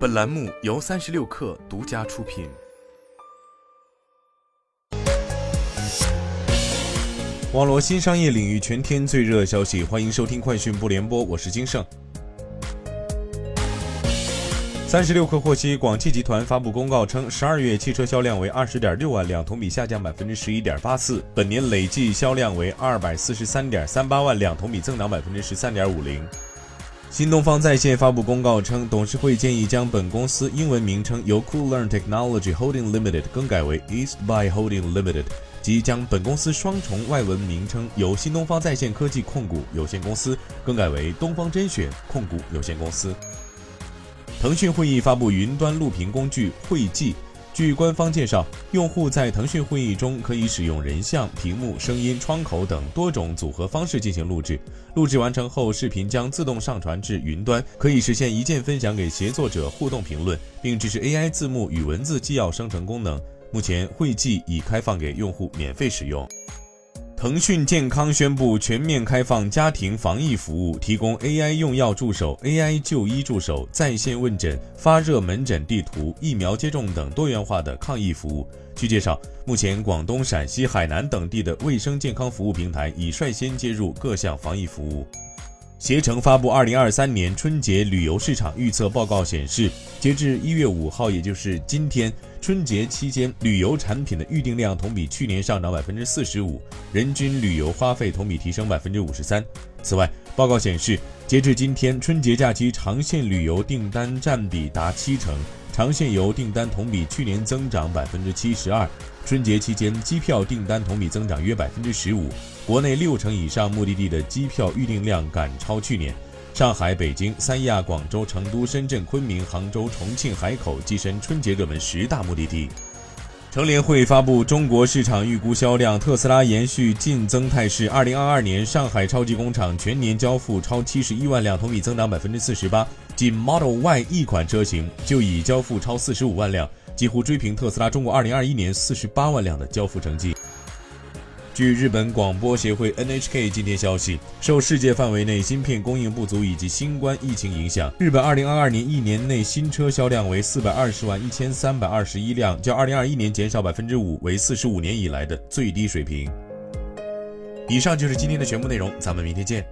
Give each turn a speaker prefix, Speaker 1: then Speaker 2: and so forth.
Speaker 1: 本栏目由三十六氪独家出品。网络新商业领域全天最热消息，欢迎收听快讯不联播，我是金盛。三十六氪获悉，广汽集团发布公告称，十二月汽车销量为二十点六万辆，同比下降百分之十一点八四。本年累计销量为二百四十三点三八万辆，同比增长百分之十三点五零。新东方在线发布公告称，董事会建议将本公司英文名称由 Coollearn Technology Holding Limited 更改为 Eastby Holding Limited，即将本公司双重外文名称由新东方在线科技控股有限公司更改为东方甄选控股有限公司。腾讯会议发布云端录屏工具会记。据官方介绍，用户在腾讯会议中可以使用人像、屏幕、声音、窗口等多种组合方式进行录制。录制完成后，视频将自动上传至云端，可以实现一键分享给协作者互动评论，并支持 AI 字幕与文字纪要生成功能。目前，会记已开放给用户免费使用。腾讯健康宣布全面开放家庭防疫服务，提供 AI 用药助手、AI 就医助手、在线问诊、发热门诊地图、疫苗接种等多元化的抗疫服务。据介绍，目前广东、陕西、海南等地的卫生健康服务平台已率先接入各项防疫服务。携程发布二零二三年春节旅游市场预测报告显示，截至一月五号，也就是今天，春节期间旅游产品的预订量同比去年上涨百分之四十五，人均旅游花费同比提升百分之五十三。此外，报告显示，截至今天，春节假期长线旅游订单占比达七成。长线游订单同比去年增长百分之七十二，春节期间机票订单同比增长约百分之十五，国内六成以上目的地的机票预订量赶超去年，上海、北京、三亚、广州、成都、深圳、昆明、杭州、重庆、海口跻身春节热门十大目的地。乘联会发布中国市场预估销量，特斯拉延续净增态势。二零二二年上海超级工厂全年交付超七十一万辆，同比增长百分之四十八。仅 Model Y 一款车型就已交付超四十五万辆，几乎追平特斯拉中国二零二一年四十八万辆的交付成绩。据日本广播协会 NHK 今天消息，受世界范围内芯片供应不足以及新冠疫情影响，日本2022年一年内新车销量为420万1321辆，较2021年减少5%，为45年以来的最低水平。以上就是今天的全部内容，咱们明天见。